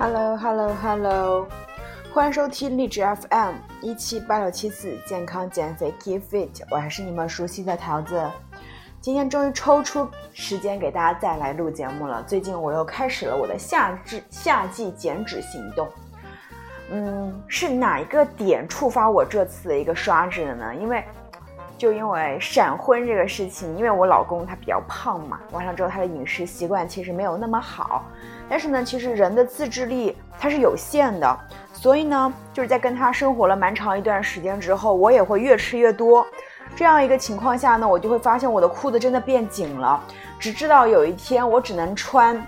Hello，Hello，Hello，欢迎收听励志 FM 一七八六七四健康减肥 Keep Fit，我还是你们熟悉的桃子。今天终于抽出时间给大家再来录节目了。最近我又开始了我的夏至夏季减脂行动。嗯，是哪一个点触发我这次的一个刷脂的呢？因为就因为闪婚这个事情，因为我老公他比较胖嘛，完了之后他的饮食习惯其实没有那么好。但是呢，其实人的自制力它是有限的，所以呢，就是在跟他生活了蛮长一段时间之后，我也会越吃越多。这样一个情况下呢，我就会发现我的裤子真的变紧了。只知道有一天我只能穿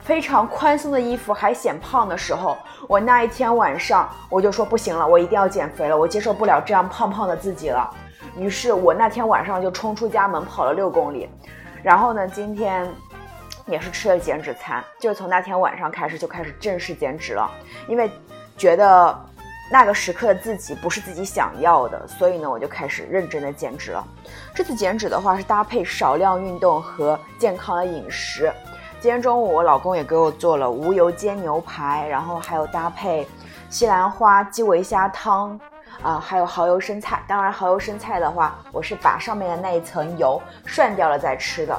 非常宽松的衣服还显胖的时候，我那一天晚上我就说不行了，我一定要减肥了，我接受不了这样胖胖的自己了。于是我那天晚上就冲出家门跑了六公里，然后呢，今天。也是吃了减脂餐，就是从那天晚上开始就开始正式减脂了，因为觉得那个时刻的自己不是自己想要的，所以呢我就开始认真的减脂了。这次减脂的话是搭配少量运动和健康的饮食。今天中午我老公也给我做了无油煎牛排，然后还有搭配西兰花鸡尾虾汤，啊，还有蚝油生菜。当然蚝油生菜的话，我是把上面的那一层油涮掉了再吃的。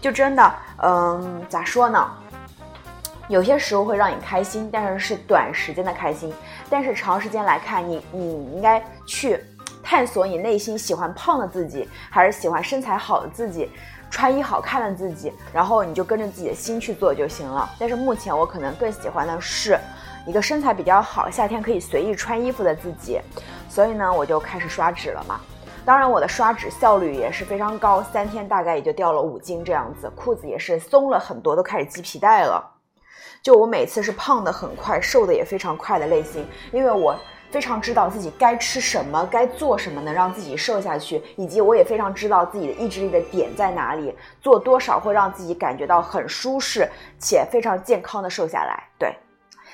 就真的，嗯，咋说呢？有些食物会让你开心，但是是短时间的开心。但是长时间来看，你你应该去探索你内心喜欢胖的自己，还是喜欢身材好的自己，穿衣好看的自己，然后你就跟着自己的心去做就行了。但是目前我可能更喜欢的是一个身材比较好、夏天可以随意穿衣服的自己，所以呢，我就开始刷脂了嘛。当然，我的刷脂效率也是非常高，三天大概也就掉了五斤这样子，裤子也是松了很多，都开始系皮带了。就我每次是胖的很快，瘦的也非常快的类型，因为我非常知道自己该吃什么，该做什么能让自己瘦下去，以及我也非常知道自己的意志力的点在哪里，做多少会让自己感觉到很舒适且非常健康的瘦下来。对。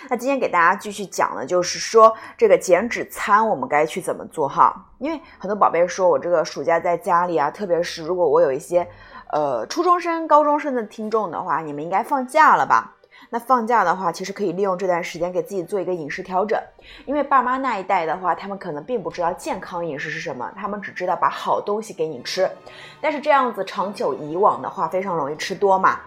那今天给大家继续讲的，就是说这个减脂餐我们该去怎么做哈？因为很多宝贝说我这个暑假在家里啊，特别是如果我有一些呃初中生、高中生的听众的话，你们应该放假了吧？那放假的话，其实可以利用这段时间给自己做一个饮食调整。因为爸妈那一代的话，他们可能并不知道健康饮食是什么，他们只知道把好东西给你吃。但是这样子长久以往的话，非常容易吃多嘛。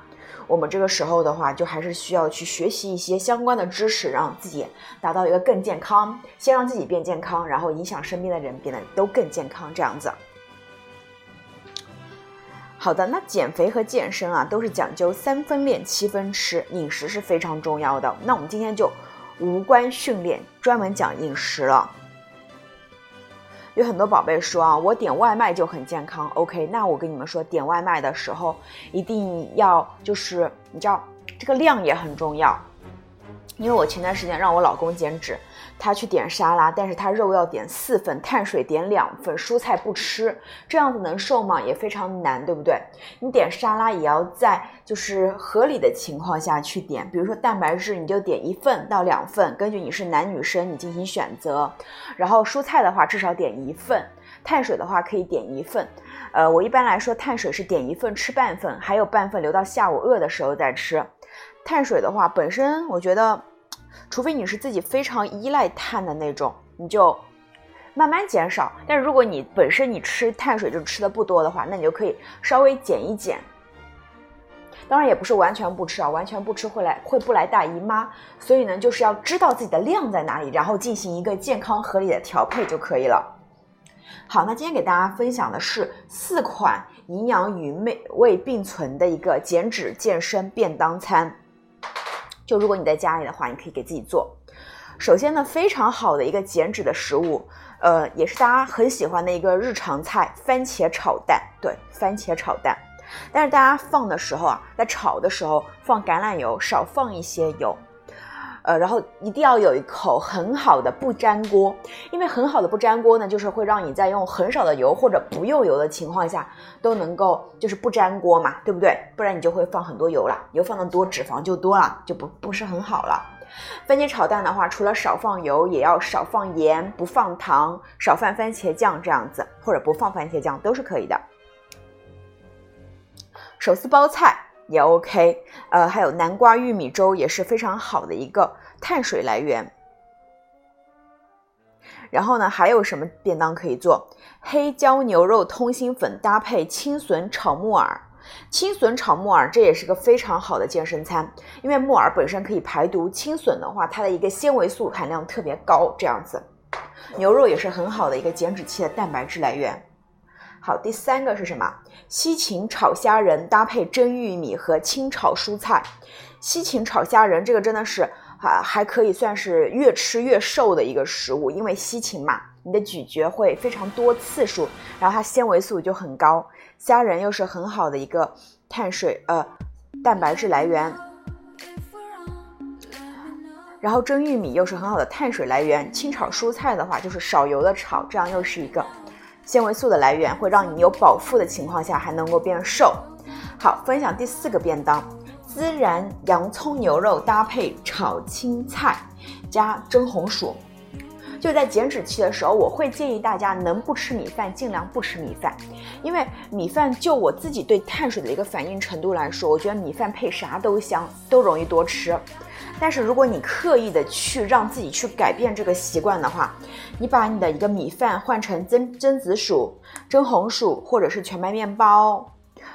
我们这个时候的话，就还是需要去学习一些相关的知识，让自己达到一个更健康。先让自己变健康，然后影响身边的人变得都更健康，这样子。好的，那减肥和健身啊，都是讲究三分练七分吃，饮食是非常重要的。那我们今天就无关训练，专门讲饮食了。有很多宝贝说啊，我点外卖就很健康。OK，那我跟你们说，点外卖的时候一定要就是你知道这个量也很重要。因为我前段时间让我老公减脂，他去点沙拉，但是他肉要点四份，碳水点两份，蔬菜不吃，这样子能瘦吗？也非常难，对不对？你点沙拉也要在就是合理的情况下去点，比如说蛋白质你就点一份到两份，根据你是男女生你进行选择。然后蔬菜的话至少点一份，碳水的话可以点一份。呃，我一般来说碳水是点一份吃半份，还有半份留到下午饿的时候再吃。碳水的话，本身我觉得，除非你是自己非常依赖碳的那种，你就慢慢减少。但是如果你本身你吃碳水就吃的不多的话，那你就可以稍微减一减。当然也不是完全不吃啊，完全不吃会来会不来大姨妈。所以呢，就是要知道自己的量在哪里，然后进行一个健康合理的调配就可以了。好，那今天给大家分享的是四款营养与美味并存的一个减脂健身便当餐。就如果你在家里的话，你可以给自己做。首先呢，非常好的一个减脂的食物，呃，也是大家很喜欢的一个日常菜——番茄炒蛋。对，番茄炒蛋。但是大家放的时候啊，在炒的时候放橄榄油，少放一些油。呃，然后一定要有一口很好的不粘锅，因为很好的不粘锅呢，就是会让你在用很少的油或者不用油的情况下都能够就是不粘锅嘛，对不对？不然你就会放很多油了，油放的多，脂肪就多了，就不不是很好了。番茄炒蛋的话，除了少放油，也要少放盐，不放糖，少放番茄酱这样子，或者不放番茄酱都是可以的。手撕包菜也 OK。呃，还有南瓜玉米粥也是非常好的一个碳水来源。然后呢，还有什么便当可以做？黑椒牛肉通心粉搭配青笋炒木耳。青笋炒木耳，这也是个非常好的健身餐，因为木耳本身可以排毒，青笋的话，它的一个纤维素含量特别高，这样子。牛肉也是很好的一个减脂期的蛋白质来源。好，第三个是什么？西芹炒虾仁搭配蒸玉米和清炒蔬菜。西芹炒虾仁，这个真的是啊，还可以算是越吃越瘦的一个食物，因为西芹嘛，你的咀嚼会非常多次数，然后它纤维素就很高。虾仁又是很好的一个碳水呃蛋白质来源，然后蒸玉米又是很好的碳水来源，清炒蔬菜的话就是少油的炒，这样又是一个纤维素的来源，会让你有饱腹的情况下还能够变瘦。好，分享第四个便当：孜然洋葱牛肉搭配炒青菜加蒸红薯。就在减脂期的时候，我会建议大家能不吃米饭尽量不吃米饭，因为米饭就我自己对碳水的一个反应程度来说，我觉得米饭配啥都香，都容易多吃。但是如果你刻意的去让自己去改变这个习惯的话，你把你的一个米饭换成蒸蒸紫薯、蒸红薯，或者是全麦面包，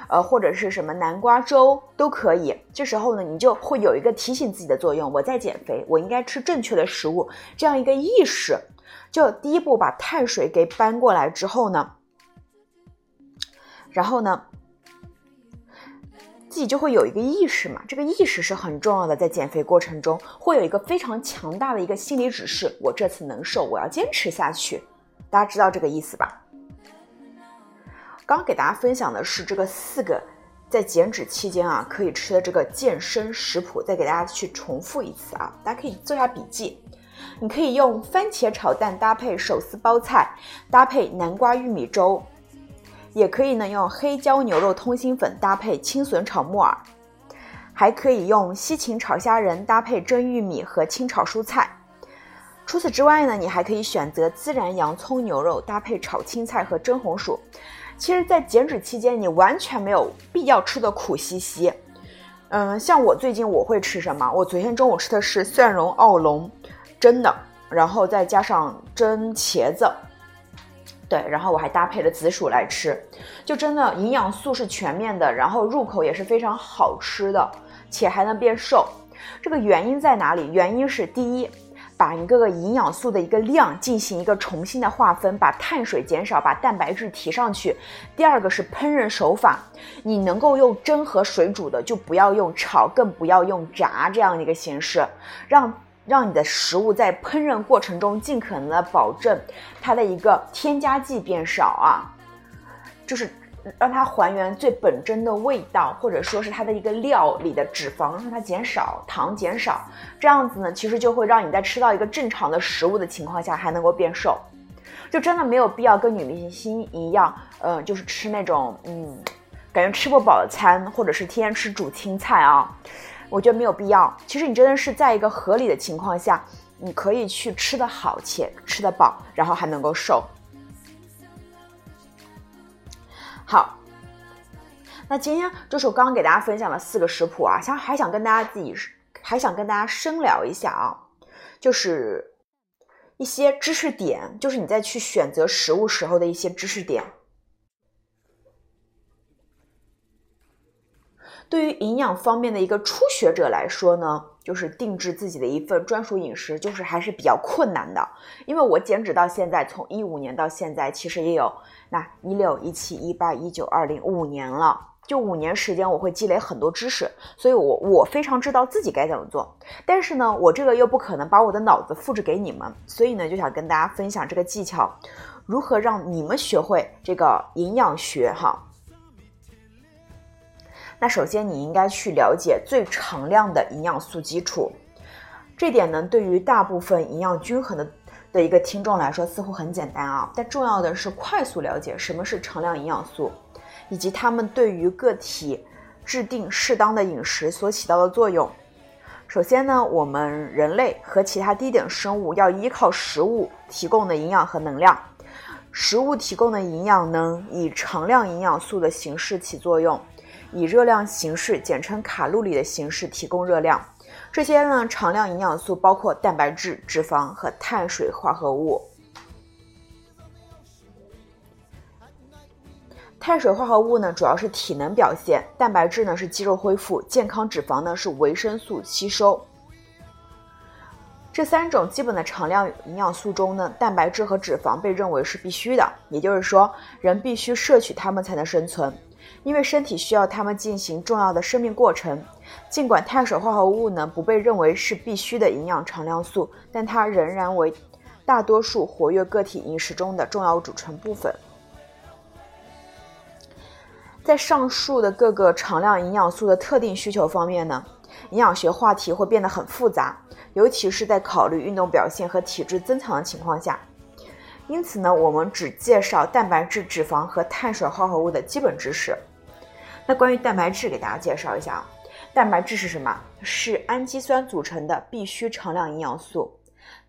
呃，或者是什么南瓜粥都可以。这时候呢，你就会有一个提醒自己的作用，我在减肥，我应该吃正确的食物，这样一个意识。就第一步把碳水给搬过来之后呢，然后呢，己就会有一个意识嘛，这个意识是很重要的，在减肥过程中会有一个非常强大的一个心理指示，我这次能瘦，我要坚持下去。大家知道这个意思吧？刚刚给大家分享的是这个四个在减脂期间啊可以吃的这个健身食谱，再给大家去重复一次啊，大家可以做下笔记。你可以用番茄炒蛋搭配手撕包菜，搭配南瓜玉米粥，也可以呢用黑椒牛肉通心粉搭配青笋炒木耳，还可以用西芹炒虾仁搭配蒸玉米和清炒蔬菜。除此之外呢，你还可以选择孜然洋葱牛肉搭配炒青菜和蒸红薯。其实，在减脂期间，你完全没有必要吃的苦兮兮。嗯，像我最近我会吃什么？我昨天中午吃的是蒜蓉奥龙。蒸的，然后再加上蒸茄子，对，然后我还搭配了紫薯来吃，就真的营养素是全面的，然后入口也是非常好吃的，且还能变瘦。这个原因在哪里？原因是第一，把一个个营养素的一个量进行一个重新的划分，把碳水减少，把蛋白质提上去。第二个是烹饪手法，你能够用蒸和水煮的，就不要用炒，更不要用炸这样的一个形式，让。让你的食物在烹饪过程中尽可能的保证它的一个添加剂变少啊，就是让它还原最本真的味道，或者说是它的一个料里的脂肪让它减少，糖减少，这样子呢，其实就会让你在吃到一个正常的食物的情况下还能够变瘦，就真的没有必要跟女明星一样，呃，就是吃那种嗯，感觉吃不饱的餐，或者是天天吃煮青菜啊。我觉得没有必要。其实你真的是在一个合理的情况下，你可以去吃得好且吃得饱，然后还能够瘦。好，那今天就是我刚刚给大家分享的四个食谱啊，想还想跟大家自己还想跟大家深聊一下啊，就是一些知识点，就是你在去选择食物时候的一些知识点。对于营养方面的一个初学者来说呢，就是定制自己的一份专属饮食，就是还是比较困难的。因为我减脂到现在，从一五年到现在，其实也有那一六一七一八一九二零五年了，就五年时间，我会积累很多知识，所以我我非常知道自己该怎么做。但是呢，我这个又不可能把我的脑子复制给你们，所以呢，就想跟大家分享这个技巧，如何让你们学会这个营养学哈。那首先你应该去了解最常量的营养素基础，这点呢对于大部分营养均衡的的一个听众来说似乎很简单啊，但重要的是快速了解什么是常量营养素，以及它们对于个体制定适当的饮食所起到的作用。首先呢，我们人类和其他低等生物要依靠食物提供的营养和能量，食物提供的营养能以常量营养素的形式起作用。以热量形式，简称卡路里的形式提供热量。这些呢，常量营养素包括蛋白质、脂肪和碳水化合物。碳水化合物呢，主要是体能表现；蛋白质呢是肌肉恢复；健康脂肪呢是维生素吸收。这三种基本的常量营养素中呢，蛋白质和脂肪被认为是必须的，也就是说，人必须摄取它们才能生存，因为身体需要它们进行重要的生命过程。尽管碳水化合物呢不被认为是必须的营养常量素，但它仍然为大多数活跃个体饮食中的重要组成部分。在上述的各个常量营养素的特定需求方面呢，营养学话题会变得很复杂。尤其是在考虑运动表现和体质增强的情况下，因此呢，我们只介绍蛋白质、脂肪和碳水化合物的基本知识。那关于蛋白质，给大家介绍一下啊，蛋白质是什么？是氨基酸组成的必需常量营养素，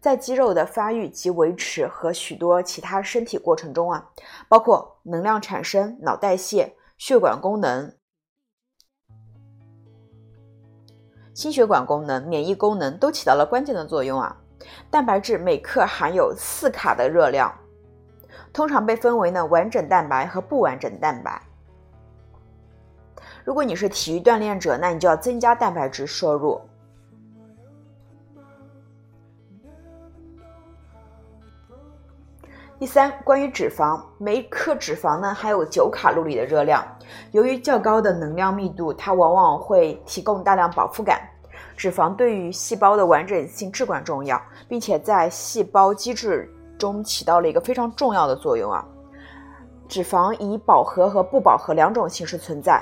在肌肉的发育及维持和许多其他身体过程中啊，包括能量产生、脑代谢、血管功能。心血管功能、免疫功能都起到了关键的作用啊！蛋白质每克含有四卡的热量，通常被分为呢完整蛋白和不完整蛋白。如果你是体育锻炼者，那你就要增加蛋白质摄入。第三，关于脂肪，每克脂肪呢含有九卡路里的热量。由于较高的能量密度，它往往会提供大量饱腹感。脂肪对于细胞的完整性至关重要，并且在细胞机制中起到了一个非常重要的作用啊。脂肪以饱和和不饱和两种形式存在。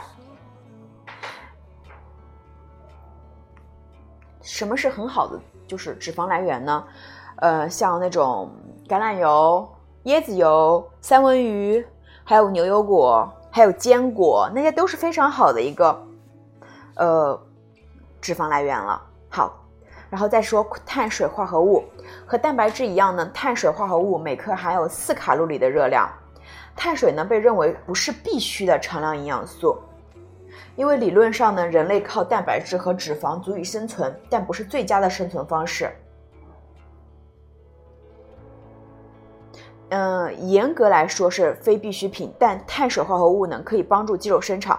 什么是很好的就是脂肪来源呢？呃，像那种橄榄油。椰子油、三文鱼，还有牛油果，还有坚果，那些都是非常好的一个呃脂肪来源了。好，然后再说碳水化合物，和蛋白质一样呢，碳水化合物每克含有四卡路里的热量。碳水呢被认为不是必须的常量营养素，因为理论上呢，人类靠蛋白质和脂肪足以生存，但不是最佳的生存方式。嗯，严格来说是非必需品，但碳水化合物呢可以帮助肌肉生长，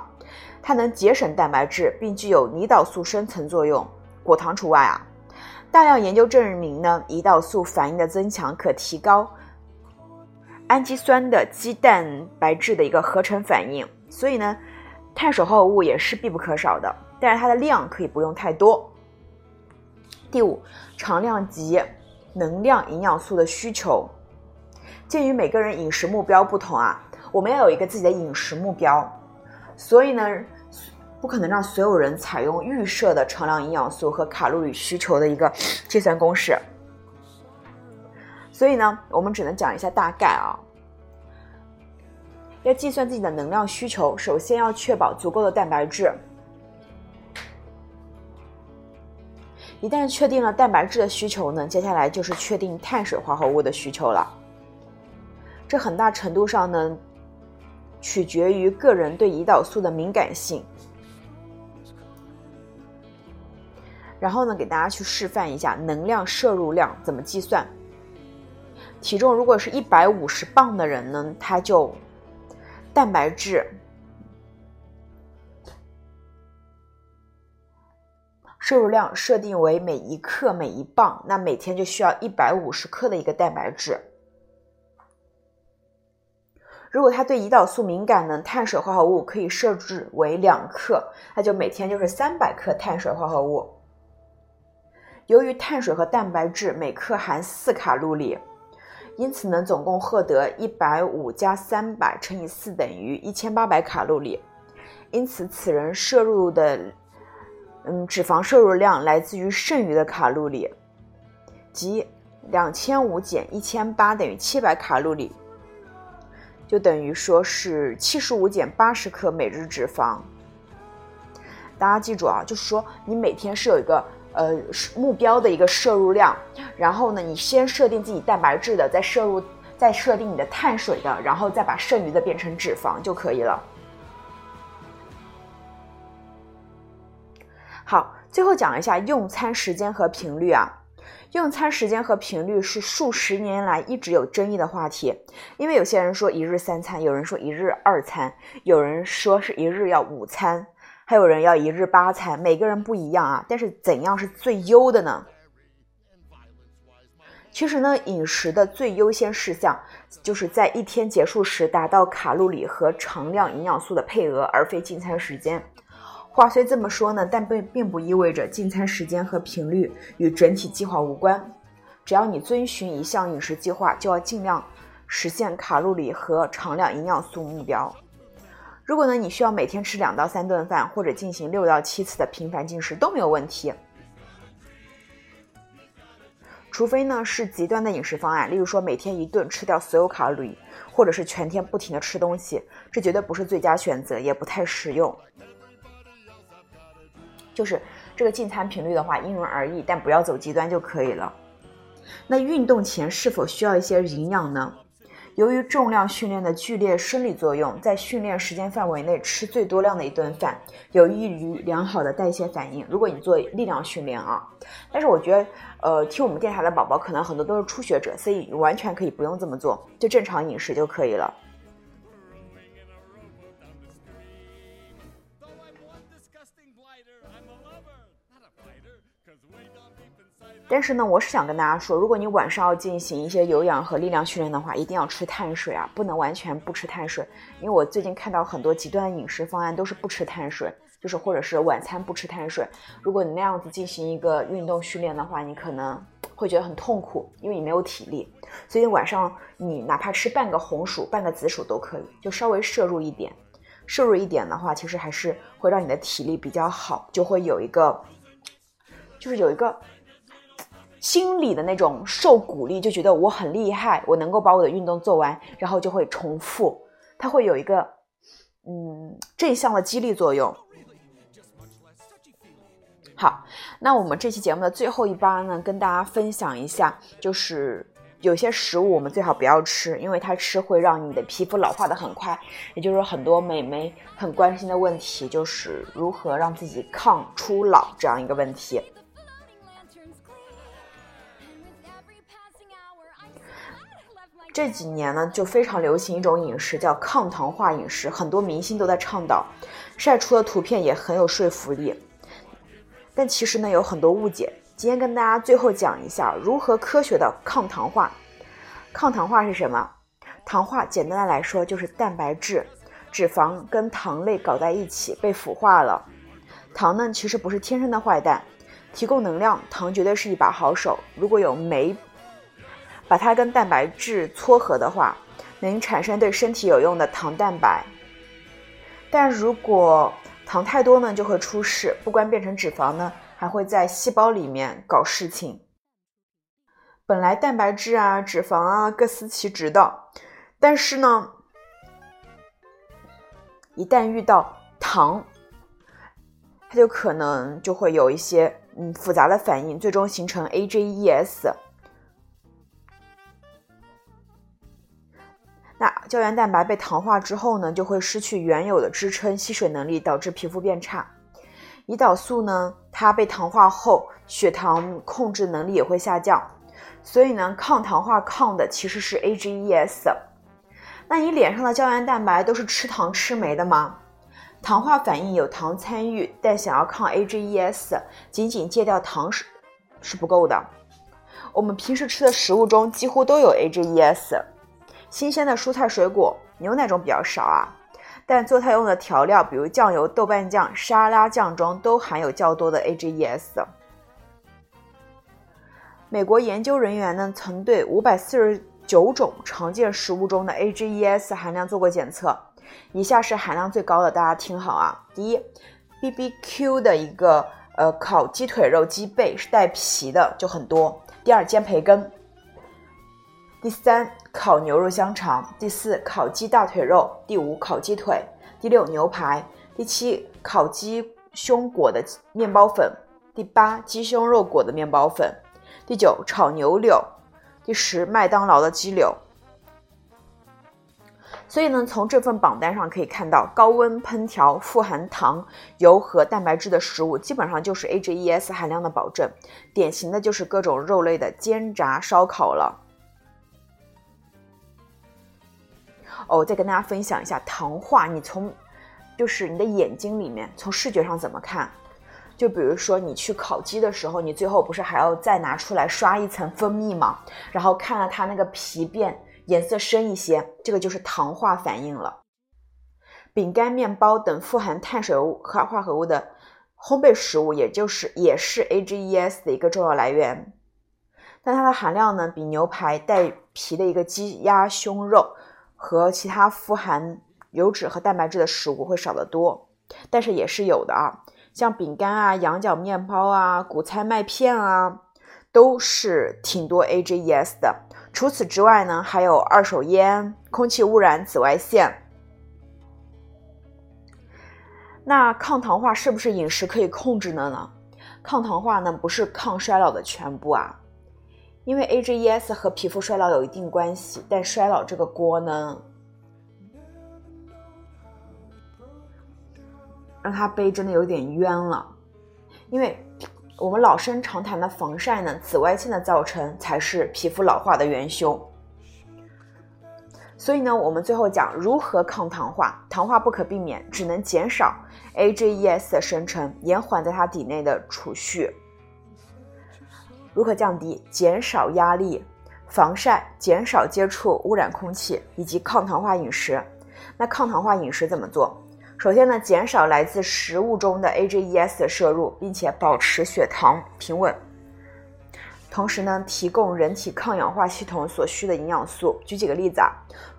它能节省蛋白质，并具有胰岛素生成作用，果糖除外啊。大量研究证明呢，胰岛素反应的增强可提高氨基酸的肌蛋白质的一个合成反应，所以呢，碳水化合物也是必不可少的，但是它的量可以不用太多。第五，常量级能量营养素的需求。鉴于每个人饮食目标不同啊，我们要有一个自己的饮食目标，所以呢，不可能让所有人采用预设的常量营养素和卡路里需求的一个计算公式。所以呢，我们只能讲一下大概啊。要计算自己的能量需求，首先要确保足够的蛋白质。一旦确定了蛋白质的需求呢，接下来就是确定碳水化合物的需求了。这很大程度上呢，取决于个人对胰岛素的敏感性。然后呢，给大家去示范一下能量摄入量怎么计算。体重如果是一百五十磅的人呢，他就蛋白质摄入量设定为每一克每一磅，那每天就需要一百五十克的一个蛋白质。如果他对胰岛素敏感呢，碳水化合物可以设置为两克，那就每天就是三百克碳水化合物。由于碳水和蛋白质每克含四卡路里，因此呢，总共获得一百五加三百乘以四等于一千八百卡路里。因此，此人摄入的嗯脂肪摄入量来自于剩余的卡路里，即两千五减一千八等于七百卡路里。就等于说是七十五减八十克每日脂肪。大家记住啊，就是说你每天是有一个呃目标的一个摄入量，然后呢，你先设定自己蛋白质的，再摄入，再设定你的碳水的，然后再把剩余的变成脂肪就可以了。好，最后讲一下用餐时间和频率啊。用餐时间和频率是数十年来一直有争议的话题，因为有些人说一日三餐，有人说一日二餐，有人说是一日要午餐，还有人要一日八餐，每个人不一样啊。但是怎样是最优的呢？其实呢，饮食的最优先事项就是在一天结束时达到卡路里和常量营养素的配额，而非进餐时间。话虽这么说呢，但并并不意味着进餐时间和频率与整体计划无关。只要你遵循一项饮食计划，就要尽量实现卡路里和常量营养素目标。如果呢，你需要每天吃两到三顿饭，或者进行六到七次的频繁进食都没有问题。除非呢是极端的饮食方案，例如说每天一顿吃掉所有卡路里，或者是全天不停的吃东西，这绝对不是最佳选择，也不太实用。就是这个进餐频率的话，因人而异，但不要走极端就可以了。那运动前是否需要一些营养呢？由于重量训练的剧烈生理作用，在训练时间范围内吃最多量的一顿饭，有益于良好的代谢反应。如果你做力量训练啊，但是我觉得，呃，听我们电台的宝宝可能很多都是初学者，所以完全可以不用这么做，就正常饮食就可以了。但是呢，我是想跟大家说，如果你晚上要进行一些有氧和力量训练的话，一定要吃碳水啊，不能完全不吃碳水。因为我最近看到很多极端饮食方案都是不吃碳水，就是或者是晚餐不吃碳水。如果你那样子进行一个运动训练的话，你可能会觉得很痛苦，因为你没有体力。所以晚上你哪怕吃半个红薯、半个紫薯都可以，就稍微摄入一点。摄入一点的话，其实还是会让你的体力比较好，就会有一个，就是有一个。心里的那种受鼓励，就觉得我很厉害，我能够把我的运动做完，然后就会重复，它会有一个嗯正向的激励作用。好，那我们这期节目的最后一趴呢，跟大家分享一下，就是有些食物我们最好不要吃，因为它吃会让你的皮肤老化的很快，也就是很多美眉很关心的问题，就是如何让自己抗初老这样一个问题。这几年呢，就非常流行一种饮食，叫抗糖化饮食，很多明星都在倡导，晒出的图片也很有说服力。但其实呢，有很多误解。今天跟大家最后讲一下如何科学的抗糖化。抗糖化是什么？糖化简单的来说就是蛋白质、脂肪跟糖类搞在一起被腐化了。糖呢，其实不是天生的坏蛋，提供能量，糖绝对是一把好手。如果有酶。把它跟蛋白质撮合的话，能产生对身体有用的糖蛋白。但如果糖太多呢，就会出事。不光变成脂肪呢，还会在细胞里面搞事情。本来蛋白质啊、脂肪啊各司其职的，但是呢，一旦遇到糖，它就可能就会有一些嗯复杂的反应，最终形成 AGEs。胶原蛋白被糖化之后呢，就会失去原有的支撑吸水能力，导致皮肤变差。胰岛素呢，它被糖化后，血糖控制能力也会下降。所以呢，抗糖化抗的其实是 AGEs。那你脸上的胶原蛋白都是吃糖吃没的吗？糖化反应有糖参与，但想要抗 AGEs，仅仅戒掉糖是是不够的。我们平时吃的食物中几乎都有 AGEs。新鲜的蔬菜水果，牛奶中比较少啊，但做菜用的调料，比如酱油、豆瓣酱、沙拉酱中都含有较多的 AGEs。美国研究人员呢，曾对五百四十九种常见食物中的 AGEs 含量做过检测，以下是含量最高的，大家听好啊。第一，BBQ 的一个呃烤鸡腿肉鸡背是带皮的，就很多。第二，煎培根。第三，烤牛肉香肠；第四，烤鸡大腿肉；第五，烤鸡腿；第六，牛排；第七，烤鸡胸裹的面包粉；第八，鸡胸肉裹的面包粉；第九，炒牛柳；第十，麦当劳的鸡柳。所以呢，从这份榜单上可以看到，高温烹调、富含糖、油和蛋白质的食物，基本上就是 AGEs 含量的保证。典型的就是各种肉类的煎炸、烧烤了。哦，再跟大家分享一下糖化，你从就是你的眼睛里面，从视觉上怎么看？就比如说你去烤鸡的时候，你最后不是还要再拿出来刷一层蜂蜜吗？然后看了它那个皮变。颜色深一些，这个就是糖化反应了。饼干、面包等富含碳水物化化合物的烘焙食物，也就是也是 AGEs 的一个重要来源。但它的含量呢，比牛排、带皮的一个鸡鸭胸肉和其他富含油脂和蛋白质的食物会少得多。但是也是有的啊，像饼干啊、羊角面包啊、谷菜麦片啊，都是挺多 AGEs 的。除此之外呢，还有二手烟、空气污染、紫外线。那抗糖化是不是饮食可以控制的呢？抗糖化呢不是抗衰老的全部啊，因为 AGEs 和皮肤衰老有一定关系，但衰老这个锅呢，让他背真的有点冤了，因为。我们老生常谈的防晒呢，紫外线的造成才是皮肤老化的元凶。所以呢，我们最后讲如何抗糖化，糖化不可避免，只能减少 AGEs 的生成，延缓在它体内的储蓄。如何降低？减少压力，防晒，减少接触污染空气，以及抗糖化饮食。那抗糖化饮食怎么做？首先呢，减少来自食物中的 AGEs 的摄入，并且保持血糖平稳。同时呢，提供人体抗氧化系统所需的营养素。举几个例子啊，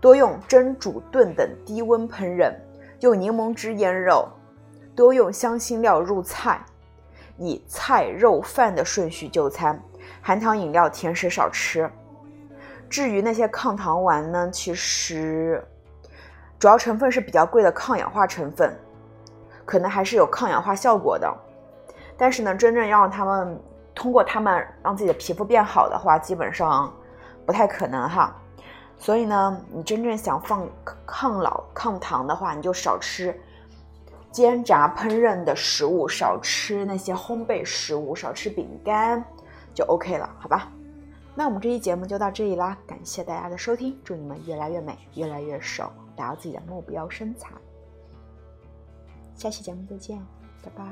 多用蒸、煮、炖等低温烹饪，用柠檬汁腌肉，多用香辛料入菜，以菜肉饭的顺序就餐。含糖饮料、甜食少吃。至于那些抗糖丸呢，其实。主要成分是比较贵的抗氧化成分，可能还是有抗氧化效果的，但是呢，真正要让他们通过它们让自己的皮肤变好的话，基本上不太可能哈。所以呢，你真正想放抗老抗糖的话，你就少吃煎炸烹饪的食物，少吃那些烘焙食物，少吃饼干，就 OK 了，好吧？那我们这期节目就到这里啦，感谢大家的收听，祝你们越来越美，越来越瘦，达到自己的目标身材。下期节目再见，拜拜。